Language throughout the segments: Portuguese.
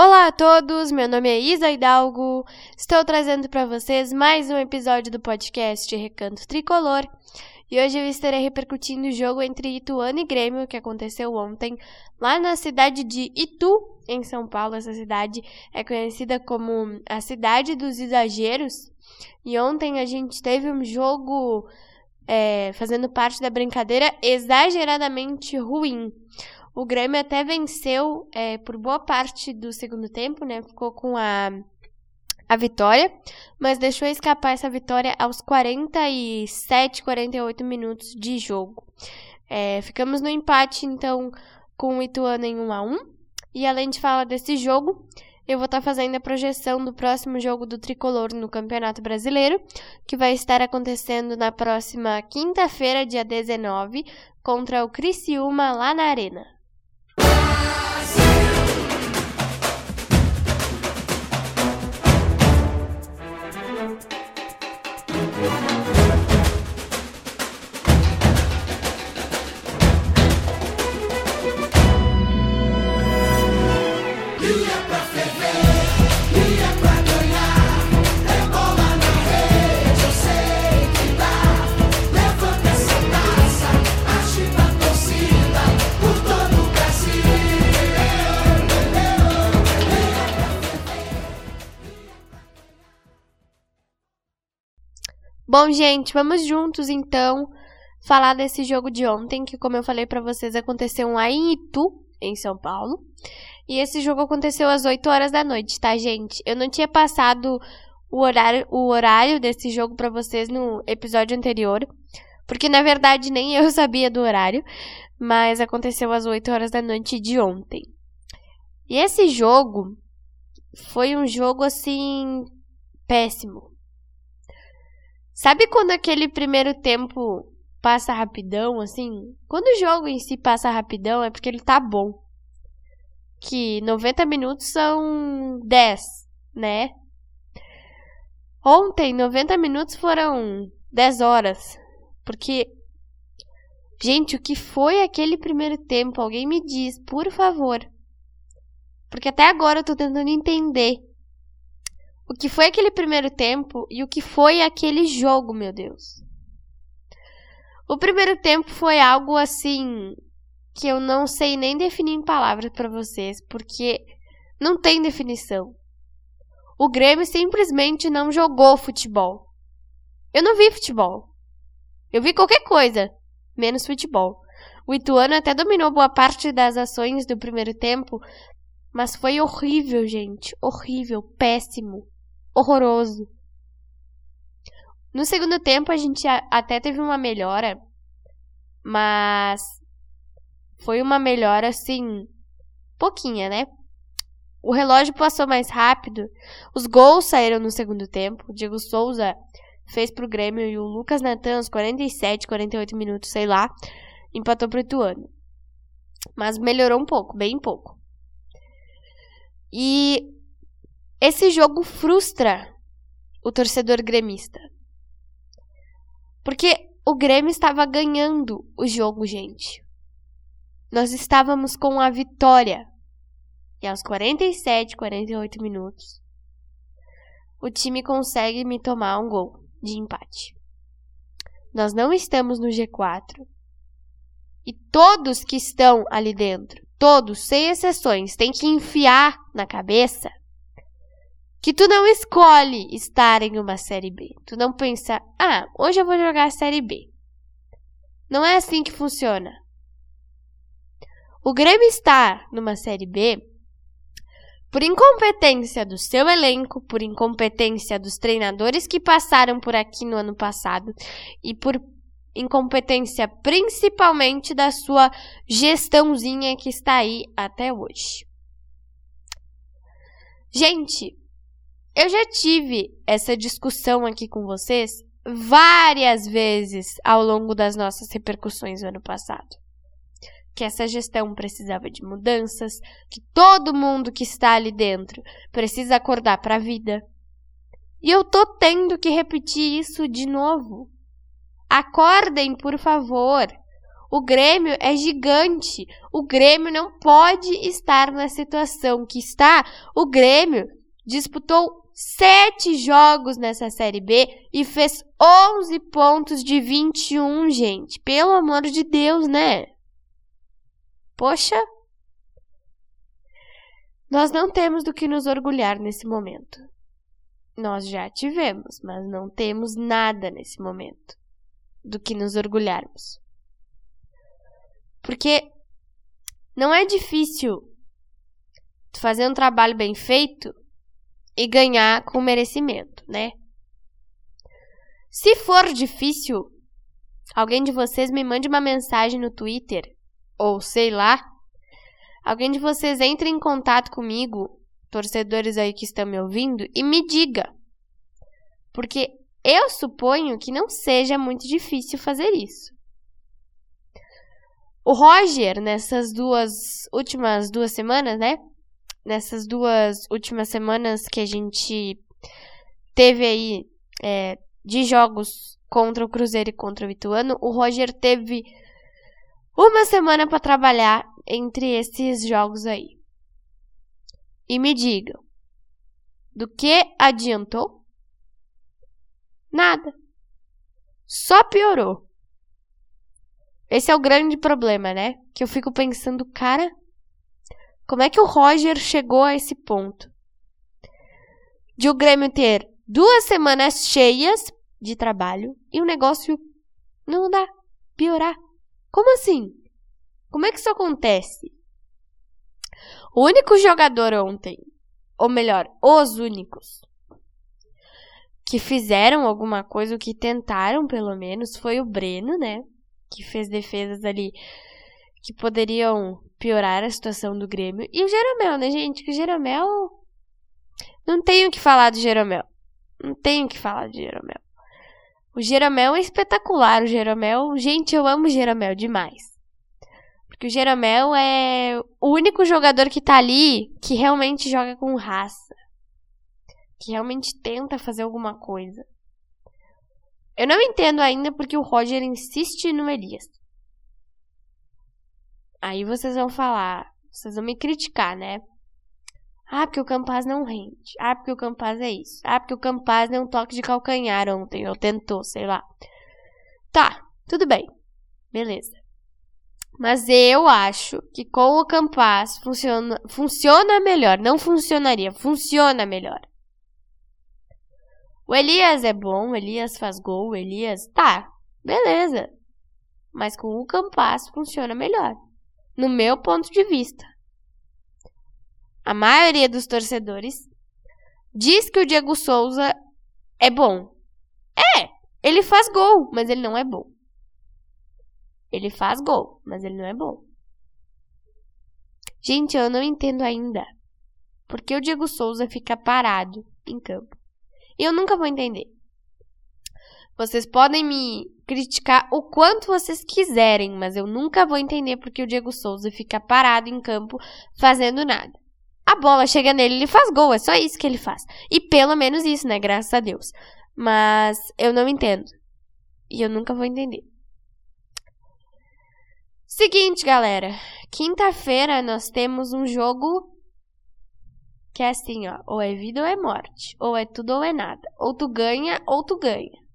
Olá a todos, meu nome é Isa Hidalgo. Estou trazendo para vocês mais um episódio do podcast Recanto Tricolor. E hoje eu estarei repercutindo o jogo entre Ituano e Grêmio que aconteceu ontem lá na cidade de Itu, em São Paulo. Essa cidade é conhecida como a cidade dos exageros. E ontem a gente teve um jogo é, fazendo parte da brincadeira exageradamente ruim. O Grêmio até venceu é, por boa parte do segundo tempo, né? Ficou com a, a vitória, mas deixou escapar essa vitória aos 47, 48 minutos de jogo. É, ficamos no empate, então, com o Ituano em 1 a 1 E além de falar desse jogo, eu vou estar tá fazendo a projeção do próximo jogo do Tricolor no Campeonato Brasileiro, que vai estar acontecendo na próxima quinta-feira, dia 19, contra o Criciúma lá na Arena. Bom, gente, vamos juntos então falar desse jogo de ontem, que como eu falei para vocês, aconteceu lá em Itu, em São Paulo. E esse jogo aconteceu às 8 horas da noite, tá, gente? Eu não tinha passado o horário, o horário desse jogo para vocês no episódio anterior, porque na verdade nem eu sabia do horário, mas aconteceu às 8 horas da noite de ontem. E esse jogo foi um jogo assim péssimo. Sabe quando aquele primeiro tempo passa rapidão, assim? Quando o jogo em si passa rapidão, é porque ele tá bom. Que 90 minutos são 10, né? Ontem, 90 minutos foram 10 horas. Porque, gente, o que foi aquele primeiro tempo? Alguém me diz, por favor. Porque até agora eu tô tentando entender o que foi aquele primeiro tempo e o que foi aquele jogo, meu Deus. O primeiro tempo foi algo assim que eu não sei nem definir em palavras para vocês, porque não tem definição. O Grêmio simplesmente não jogou futebol. Eu não vi futebol. Eu vi qualquer coisa, menos futebol. O Ituano até dominou boa parte das ações do primeiro tempo, mas foi horrível, gente. Horrível, péssimo horroroso. No segundo tempo, a gente até teve uma melhora, mas foi uma melhora assim, pouquinha, né? O relógio passou mais rápido, os gols saíram no segundo tempo. O Diego Souza fez pro Grêmio e o Lucas Natan, uns 47, 48 minutos, sei lá, empatou pro Ituano. Mas melhorou um pouco, bem pouco. E esse jogo frustra o torcedor gremista. Porque o Grêmio estava ganhando o jogo, gente. Nós estávamos com a vitória. E aos 47, 48 minutos, o time consegue me tomar um gol de empate. Nós não estamos no G4. E todos que estão ali dentro, todos, sem exceções, têm que enfiar na cabeça que tu não escolhe estar em uma série B. Tu não pensa, ah, hoje eu vou jogar a série B. Não é assim que funciona. O Grêmio está numa série B por incompetência do seu elenco, por incompetência dos treinadores que passaram por aqui no ano passado e por incompetência principalmente da sua gestãozinha que está aí até hoje. Gente, eu já tive essa discussão aqui com vocês várias vezes ao longo das nossas repercussões no ano passado. Que essa gestão precisava de mudanças, que todo mundo que está ali dentro precisa acordar para a vida. E eu tô tendo que repetir isso de novo. Acordem, por favor. O Grêmio é gigante. O Grêmio não pode estar na situação que está. O Grêmio disputou sete jogos nessa Série B e fez 11 pontos de 21, gente. Pelo amor de Deus, né? Poxa. Nós não temos do que nos orgulhar nesse momento. Nós já tivemos, mas não temos nada nesse momento do que nos orgulharmos. Porque não é difícil fazer um trabalho bem feito e ganhar com merecimento, né? Se for difícil, alguém de vocês me mande uma mensagem no Twitter ou sei lá, alguém de vocês entre em contato comigo, torcedores aí que estão me ouvindo, e me diga. Porque eu suponho que não seja muito difícil fazer isso. O Roger, nessas duas últimas duas semanas, né? Nessas duas últimas semanas que a gente teve aí é, de jogos contra o Cruzeiro e contra o Ituano, o Roger teve uma semana para trabalhar entre esses jogos aí. E me digam, do que adiantou? Nada. Só piorou. Esse é o grande problema, né? Que eu fico pensando, cara, como é que o Roger chegou a esse ponto? De o Grêmio ter duas semanas cheias de trabalho e o negócio não dá, piorar. Como assim? Como é que isso acontece? O único jogador ontem, ou melhor, os únicos, que fizeram alguma coisa, o que tentaram pelo menos, foi o Breno, né? que fez defesas ali que poderiam piorar a situação do Grêmio. E o Jeromel, né, gente? Que o Jeromel. Não tenho o que falar do Jeromel. Não tenho o que falar do Jeromel. O Jeromel é espetacular. O Jeromel. Gente, eu amo o Jeromel demais. Porque o Jeromel é o único jogador que tá ali que realmente joga com raça. Que realmente tenta fazer alguma coisa. Eu não entendo ainda porque o Roger insiste no Elias. Aí vocês vão falar, vocês vão me criticar, né? Ah, porque o Campaz não rende. Ah, porque o Campaz é isso. Ah, porque o Campaz deu um toque de calcanhar ontem, ou tentou, sei lá. Tá, tudo bem. Beleza. Mas eu acho que com o Campaz funciona, funciona melhor. Não funcionaria, funciona melhor. O Elias é bom, o Elias faz gol, o Elias. Tá, beleza. Mas com o Campas funciona melhor. No meu ponto de vista. A maioria dos torcedores diz que o Diego Souza é bom. É, ele faz gol, mas ele não é bom. Ele faz gol, mas ele não é bom. Gente, eu não entendo ainda. Por que o Diego Souza fica parado em campo? Eu nunca vou entender. Vocês podem me criticar o quanto vocês quiserem, mas eu nunca vou entender porque o Diego Souza fica parado em campo fazendo nada. A bola chega nele, ele faz gol, é só isso que ele faz. E pelo menos isso, né? Graças a Deus. Mas eu não entendo. E eu nunca vou entender. Seguinte, galera. Quinta-feira nós temos um jogo que é assim, ó, ou é vida ou é morte, ou é tudo ou é nada. Ou tu ganha ou tu ganha.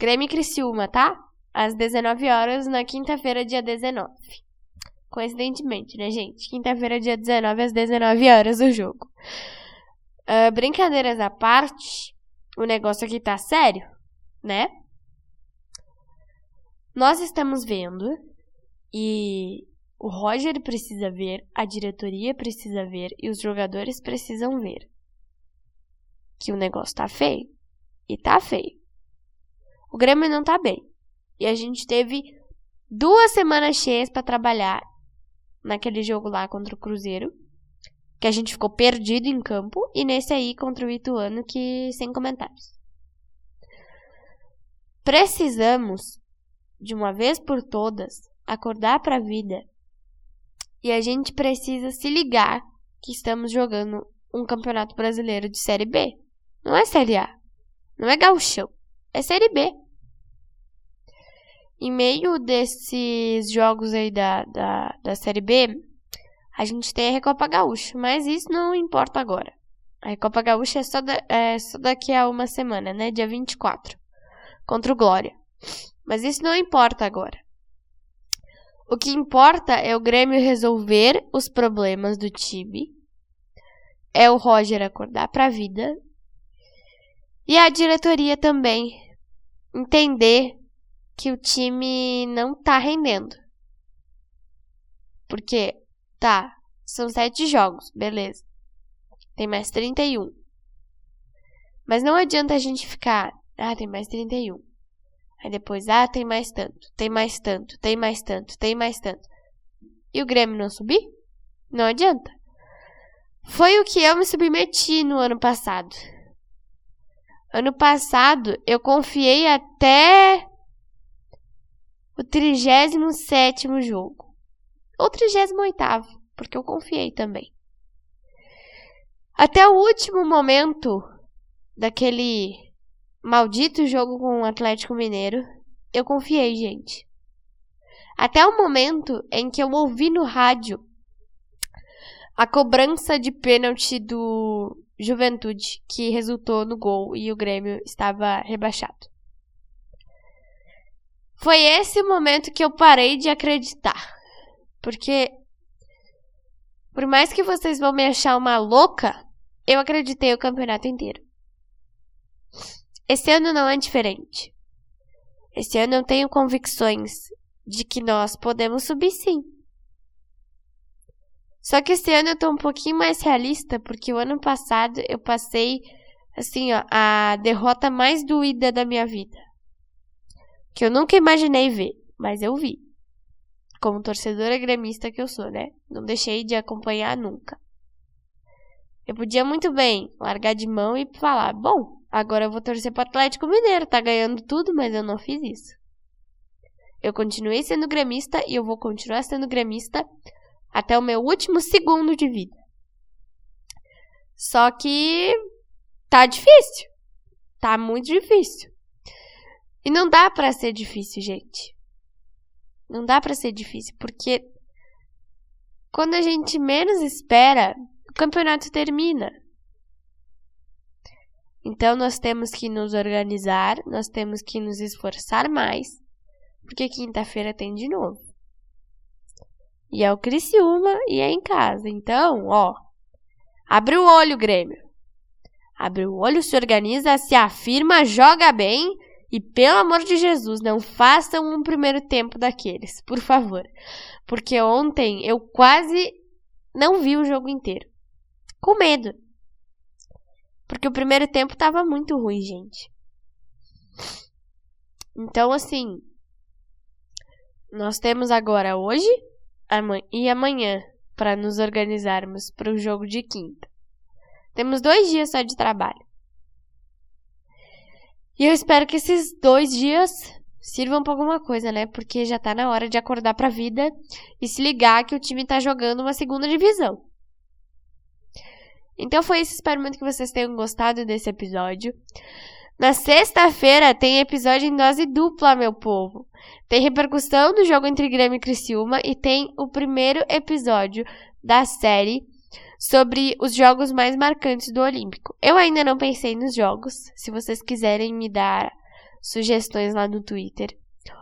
Grêmio Criciúma, tá? Às 19 horas na quinta-feira, dia 19. Coincidentemente, né, gente? Quinta-feira, dia 19, às 19 horas o jogo. Uh, brincadeiras à parte, o negócio aqui tá sério, né? Nós estamos vendo e o Roger precisa ver, a diretoria precisa ver e os jogadores precisam ver que o negócio tá feio. E tá feio. O Grêmio não tá bem. E a gente teve duas semanas cheias para trabalhar naquele jogo lá contra o Cruzeiro, que a gente ficou perdido em campo, e nesse aí contra o Ituano que sem comentários. Precisamos de uma vez por todas acordar para a vida e a gente precisa se ligar que estamos jogando um campeonato brasileiro de Série B. Não é Série A. Não é gauchão. É Série B. em meio desses jogos aí da, da, da Série B, a gente tem a Recopa Gaúcha, mas isso não importa agora. A Recopa Gaúcha é só, da, é só daqui a uma semana, né? Dia 24, contra o Glória. Mas isso não importa agora. O que importa é o Grêmio resolver os problemas do time. É o Roger acordar para a vida. E a diretoria também entender que o time não tá rendendo. Porque, tá, são sete jogos, beleza. Tem mais 31. Mas não adianta a gente ficar, ah, tem mais 31. Aí depois, ah, tem mais tanto, tem mais tanto, tem mais tanto, tem mais tanto. E o Grêmio não subir? Não adianta. Foi o que eu me submeti no ano passado. Ano passado eu confiei até o 37 jogo. Ou 38, porque eu confiei também. Até o último momento daquele maldito jogo com o Atlético Mineiro, eu confiei, gente. Até o momento em que eu ouvi no rádio a cobrança de pênalti do Juventude, que resultou no gol e o Grêmio estava rebaixado. Foi esse momento que eu parei de acreditar. Porque, por mais que vocês vão me achar uma louca, eu acreditei o campeonato inteiro. Esse ano não é diferente. Esse ano eu tenho convicções de que nós podemos subir sim. Só que esse ano eu tô um pouquinho mais realista, porque o ano passado eu passei, assim, ó, a derrota mais doída da minha vida. Que eu nunca imaginei ver, mas eu vi. Como torcedora gremista que eu sou, né? Não deixei de acompanhar nunca. Eu podia muito bem largar de mão e falar: bom, agora eu vou torcer pro Atlético Mineiro, tá ganhando tudo, mas eu não fiz isso. Eu continuei sendo gremista e eu vou continuar sendo gremista até o meu último segundo de vida. Só que tá difícil. Tá muito difícil. E não dá para ser difícil, gente. Não dá para ser difícil, porque quando a gente menos espera, o campeonato termina. Então nós temos que nos organizar, nós temos que nos esforçar mais, porque quinta-feira tem de novo. E é o Criciúma e é em casa. Então, ó, abre o olho, Grêmio. Abre o olho, se organiza, se afirma, joga bem e pelo amor de Jesus, não façam um primeiro tempo daqueles, por favor. Porque ontem eu quase não vi o jogo inteiro com medo. Porque o primeiro tempo tava muito ruim, gente. Então, assim, nós temos agora hoje e amanhã para nos organizarmos para o jogo de quinta. Temos dois dias só de trabalho. E eu espero que esses dois dias sirvam para alguma coisa, né? Porque já tá na hora de acordar pra vida e se ligar que o time tá jogando uma segunda divisão. Então foi isso, espero muito que vocês tenham gostado desse episódio. Na sexta-feira tem episódio em dose dupla, meu povo. Tem repercussão do jogo entre Grêmio e Criciúma e tem o primeiro episódio da série sobre os jogos mais marcantes do Olímpico. Eu ainda não pensei nos jogos. Se vocês quiserem me dar sugestões lá no Twitter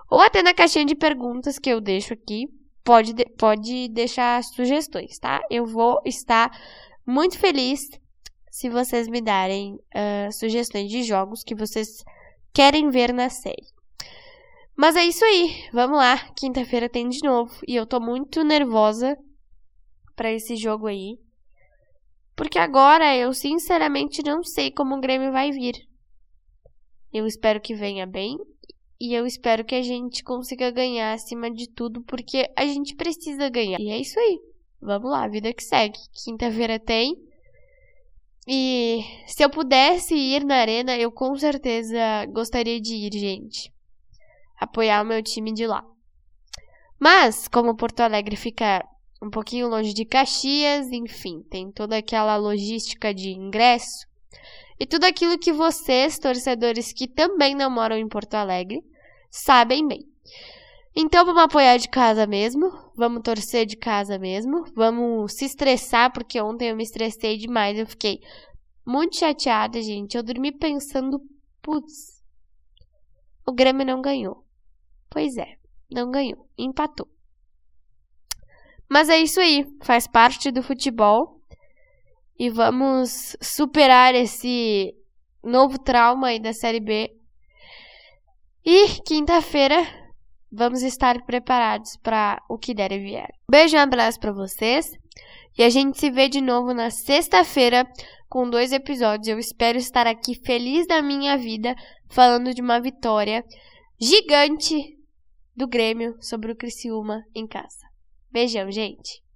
ou até na caixinha de perguntas que eu deixo aqui, pode, pode deixar sugestões, tá? Eu vou estar muito feliz se vocês me darem uh, sugestões de jogos que vocês querem ver na série. Mas é isso aí, vamos lá. Quinta-feira tem de novo e eu tô muito nervosa para esse jogo aí. Porque agora eu sinceramente não sei como o Grêmio vai vir. Eu espero que venha bem e eu espero que a gente consiga ganhar acima de tudo, porque a gente precisa ganhar. E é isso aí. Vamos lá, vida que segue. Quinta-feira tem. E se eu pudesse ir na arena, eu com certeza gostaria de ir, gente. Apoiar o meu time de lá. Mas, como Porto Alegre fica um pouquinho longe de Caxias, enfim, tem toda aquela logística de ingresso e tudo aquilo que vocês, torcedores que também não moram em Porto Alegre, sabem bem. Então vamos apoiar de casa mesmo, vamos torcer de casa mesmo, vamos se estressar, porque ontem eu me estressei demais, eu fiquei muito chateada, gente. Eu dormi pensando, putz, o Grêmio não ganhou. Pois é, não ganhou, empatou. Mas é isso aí, faz parte do futebol. E vamos superar esse novo trauma aí da Série B. E quinta-feira vamos estar preparados para o que der e vier. Beijo e um abraço para vocês. E a gente se vê de novo na sexta-feira com dois episódios. Eu espero estar aqui feliz da minha vida falando de uma vitória gigante do Grêmio sobre o Criciúma em casa. Beijão, gente!